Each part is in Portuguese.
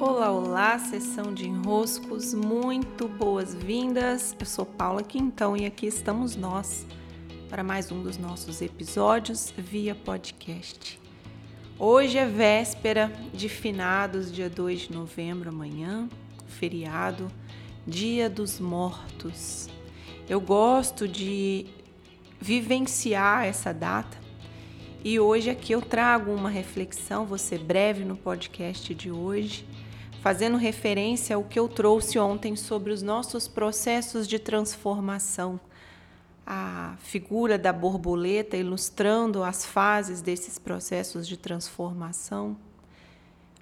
Olá, olá, sessão de enroscos, muito boas-vindas. Eu sou Paula Quintão e aqui estamos nós para mais um dos nossos episódios via podcast. Hoje é véspera de finados, dia 2 de novembro, amanhã, feriado, Dia dos Mortos. Eu gosto de vivenciar essa data e hoje aqui eu trago uma reflexão, vou ser breve no podcast de hoje fazendo referência ao que eu trouxe ontem sobre os nossos processos de transformação. A figura da borboleta ilustrando as fases desses processos de transformação,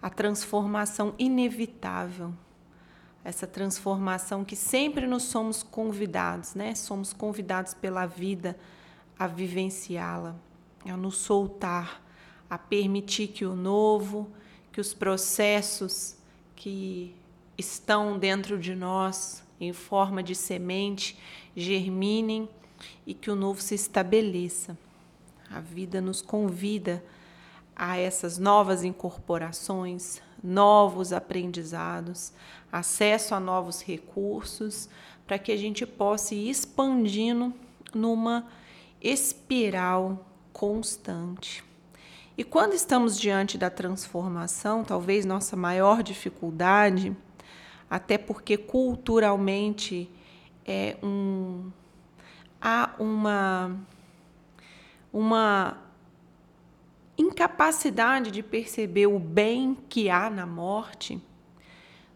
a transformação inevitável, essa transformação que sempre nos somos convidados, né? Somos convidados pela vida a vivenciá-la, a nos soltar, a permitir que o novo, que os processos que estão dentro de nós em forma de semente germinem e que o novo se estabeleça. A vida nos convida a essas novas incorporações, novos aprendizados, acesso a novos recursos, para que a gente possa ir expandindo numa espiral constante. E quando estamos diante da transformação, talvez nossa maior dificuldade, até porque culturalmente é um, há uma, uma incapacidade de perceber o bem que há na morte.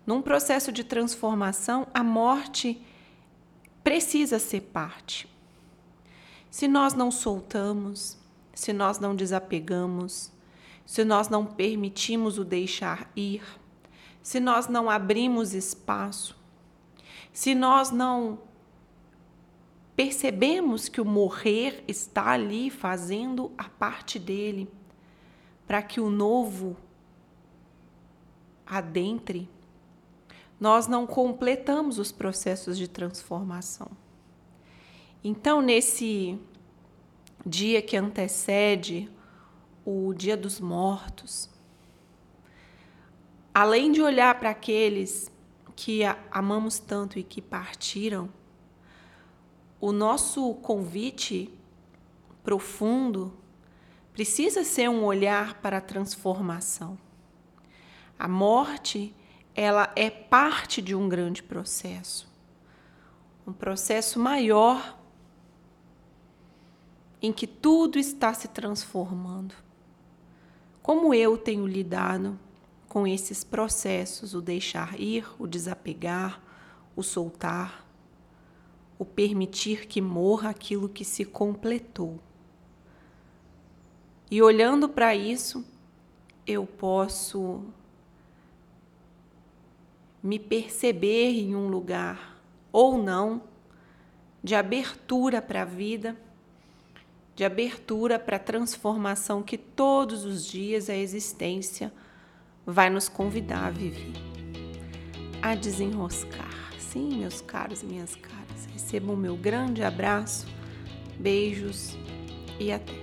Num processo de transformação, a morte precisa ser parte. Se nós não soltamos, se nós não desapegamos, se nós não permitimos o deixar ir, se nós não abrimos espaço, se nós não percebemos que o morrer está ali fazendo a parte dele, para que o novo adentre, nós não completamos os processos de transformação. Então, nesse dia que antecede o Dia dos Mortos, além de olhar para aqueles que amamos tanto e que partiram, o nosso convite profundo precisa ser um olhar para a transformação. A morte, ela é parte de um grande processo. Um processo maior em que tudo está se transformando. Como eu tenho lidado com esses processos, o deixar ir, o desapegar, o soltar, o permitir que morra aquilo que se completou. E olhando para isso, eu posso me perceber em um lugar ou não de abertura para a vida de abertura para a transformação que todos os dias a existência vai nos convidar a viver. A desenroscar. Sim, meus caros e minhas caras, recebam meu grande abraço, beijos e até.